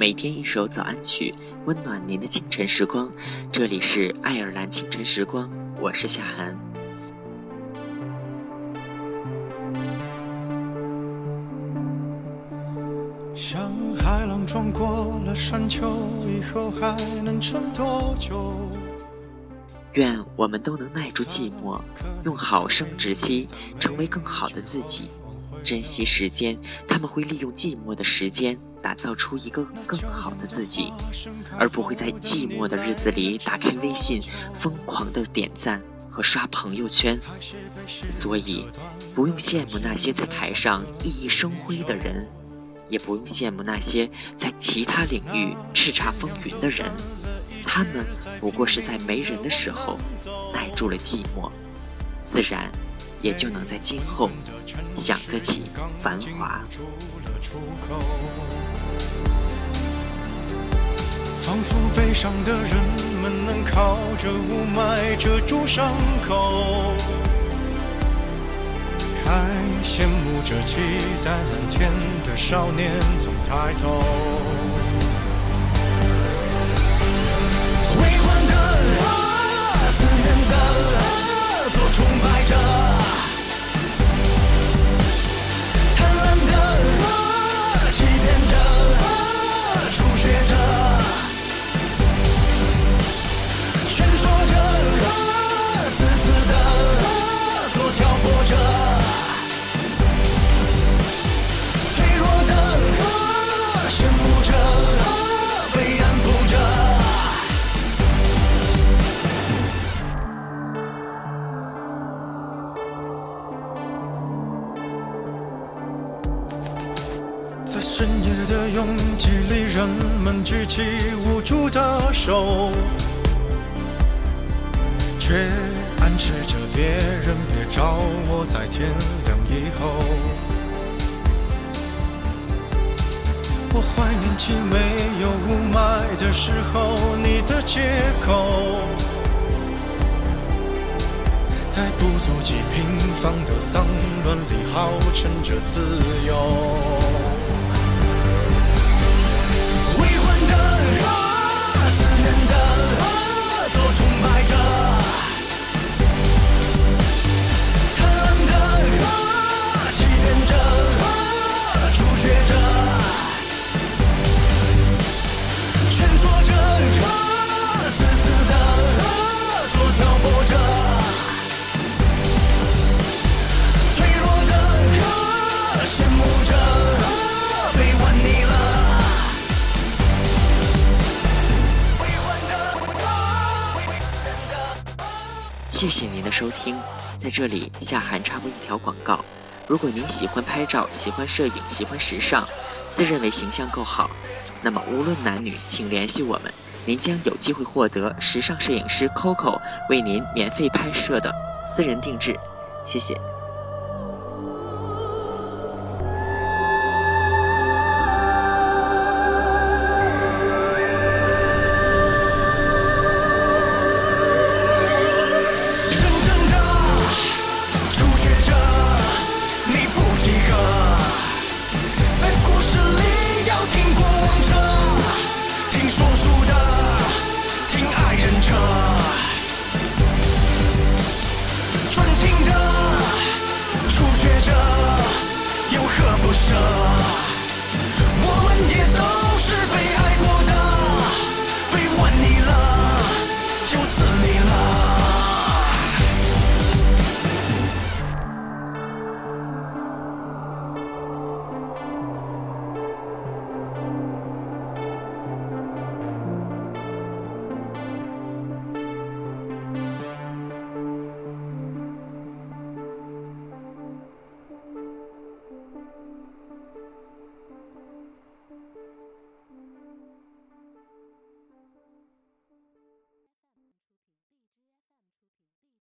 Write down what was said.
每天一首早安曲，温暖您的清晨时光。这里是爱尔兰清晨时光，我是夏涵。像海浪撞过了山丘，以后还能撑多久？愿我们都能耐住寂寞，用好生殖期成为更好的自己。珍惜时间，他们会利用寂寞的时间打造出一个更好的自己，而不会在寂寞的日子里打开微信，疯狂的点赞和刷朋友圈。所以，不用羡慕那些在台上熠熠生辉的人，也不用羡慕那些在其他领域叱咤风云的人。他们不过是在没人的时候耐住了寂寞，自然。也就能在今后想得起繁华。仿佛悲伤的人们能靠着雾霾遮住伤口，还羡慕着期待蓝天的少年总抬头。在深夜的拥挤里，人们举起无助的手，却暗示着别人别找我，在天亮以后。我怀念起没有雾霾的时候，你的借口，在不足几平方的脏乱里，号称着自由。谢谢您的收听，在这里夏涵插播一条广告：如果您喜欢拍照、喜欢摄影、喜欢时尚，自认为形象够好，那么无论男女，请联系我们，您将有机会获得时尚摄影师 Coco 为您免费拍摄的私人定制。谢谢。舍，我们也。